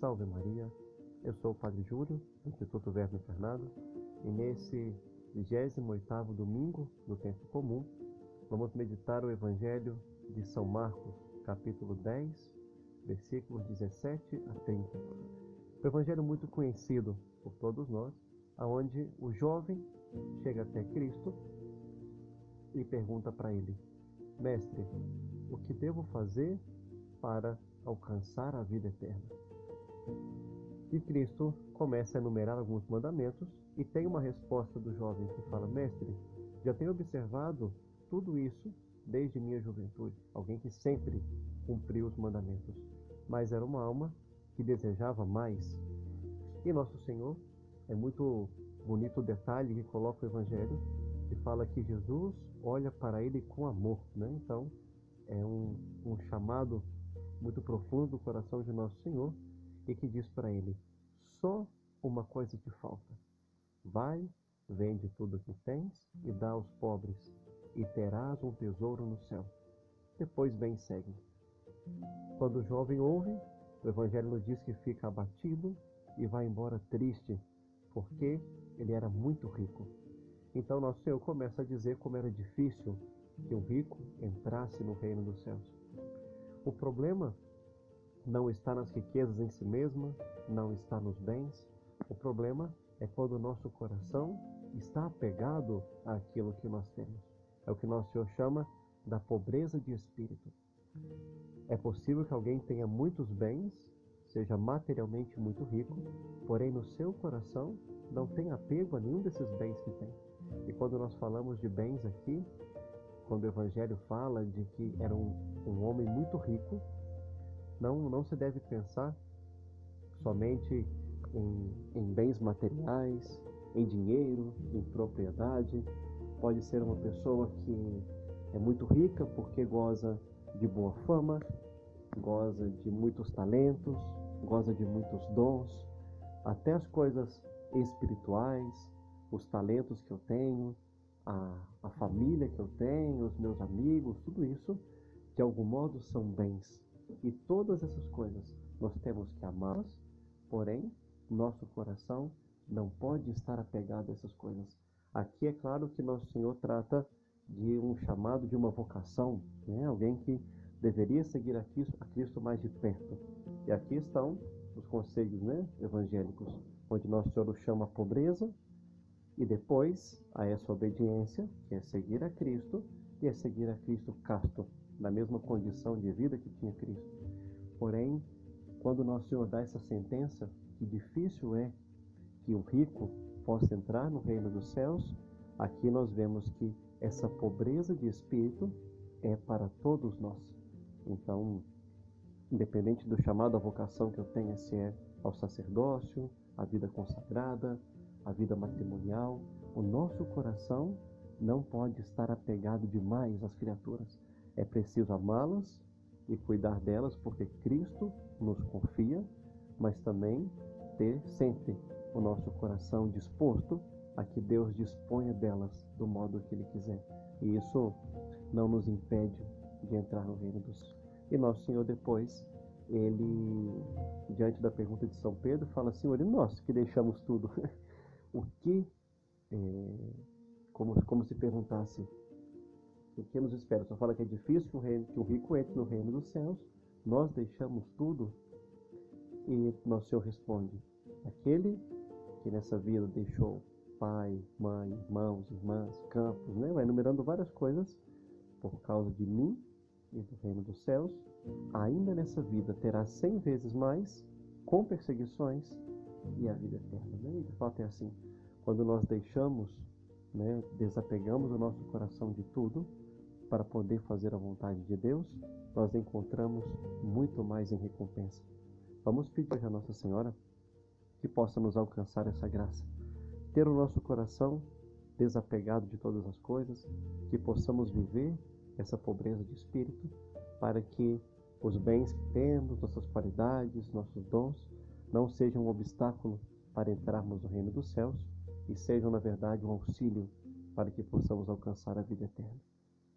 Salve Maria, eu sou o Padre Júlio, do Instituto Verbo Encarnado, e nesse 28º domingo do tempo comum, vamos meditar o Evangelho de São Marcos, capítulo 10, versículos 17 a 30. O Evangelho muito conhecido por todos nós, aonde o jovem chega até Cristo e pergunta para ele: Mestre, o que devo fazer para alcançar a vida eterna? E Cristo começa a enumerar alguns mandamentos e tem uma resposta do jovem que fala: Mestre, já tenho observado tudo isso desde minha juventude. Alguém que sempre cumpriu os mandamentos, mas era uma alma que desejava mais. E nosso Senhor, é muito bonito o detalhe que coloca o Evangelho, que fala que Jesus olha para ele com amor. Né? Então, é um, um chamado muito profundo do coração de nosso Senhor e que diz para ele: só uma coisa te falta. Vai, vende tudo o que tens e dá aos pobres, e terás um tesouro no céu. Depois vem e segue. Quando o jovem ouve, o Evangelho nos diz que fica abatido e vai embora triste, porque ele era muito rico. Então nosso Senhor começa a dizer como era difícil que o rico entrasse no reino dos céus. O problema não está nas riquezas em si mesma, não está nos bens. O problema é quando o nosso coração está apegado àquilo que nós temos. É o que nosso Senhor chama da pobreza de espírito. É possível que alguém tenha muitos bens, seja materialmente muito rico, porém no seu coração não tem apego a nenhum desses bens que tem. E quando nós falamos de bens aqui, quando o Evangelho fala de que era um, um homem muito rico, não, não se deve pensar somente em, em bens materiais, em dinheiro, em propriedade. Pode ser uma pessoa que é muito rica porque goza de boa fama, goza de muitos talentos, goza de muitos dons, até as coisas espirituais, os talentos que eu tenho, a, a família que eu tenho, os meus amigos, tudo isso, de algum modo são bens. E todas essas coisas nós temos que amá-las, porém, nosso coração não pode estar apegado a essas coisas. Aqui é claro que nosso Senhor trata de um chamado de uma vocação, né? alguém que deveria seguir a Cristo, a Cristo mais de perto. E aqui estão os conselhos né, evangélicos, onde nosso Senhor o chama a pobreza, e depois a essa obediência, que é seguir a Cristo, e é seguir a Cristo casto, na mesma condição de vida que tinha Cristo. Porém, quando nosso Senhor dá essa sentença, que difícil é que o rico possa entrar no reino dos céus, aqui nós vemos que essa pobreza de espírito é para todos nós. Então, independente do chamado à vocação que eu tenha, se é ao sacerdócio, à vida consagrada, a vida matrimonial, o nosso coração não pode estar apegado demais às criaturas. É preciso amá-las e cuidar delas porque Cristo nos confia, mas também ter sempre o nosso coração disposto a que Deus disponha delas do modo que Ele quiser. E isso não nos impede de entrar no reino dos. E nosso Senhor depois, ele, diante da pergunta de São Pedro, fala, Senhor, e nós que deixamos tudo? o que, é, como, como se perguntasse, o que nos espera? Só fala que é difícil que o, reino, que o rico entre no reino dos céus, nós deixamos tudo e nosso Senhor responde: aquele que nessa vida deixou pai, mãe, irmãos, irmãs, campos, né? vai enumerando várias coisas por causa de mim e do reino dos céus, ainda nessa vida terá cem vezes mais com perseguições e a vida eterna. Né? E de fato é assim. Quando nós deixamos, né, desapegamos o nosso coração de tudo para poder fazer a vontade de Deus, nós encontramos muito mais em recompensa. Vamos pedir a Nossa Senhora que possa nos alcançar essa graça. Ter o nosso coração desapegado de todas as coisas, que possamos viver essa pobreza de espírito, para que os bens que temos, nossas qualidades, nossos dons, não sejam um obstáculo para entrarmos no reino dos céus e sejam, na verdade, um auxílio para que possamos alcançar a vida eterna.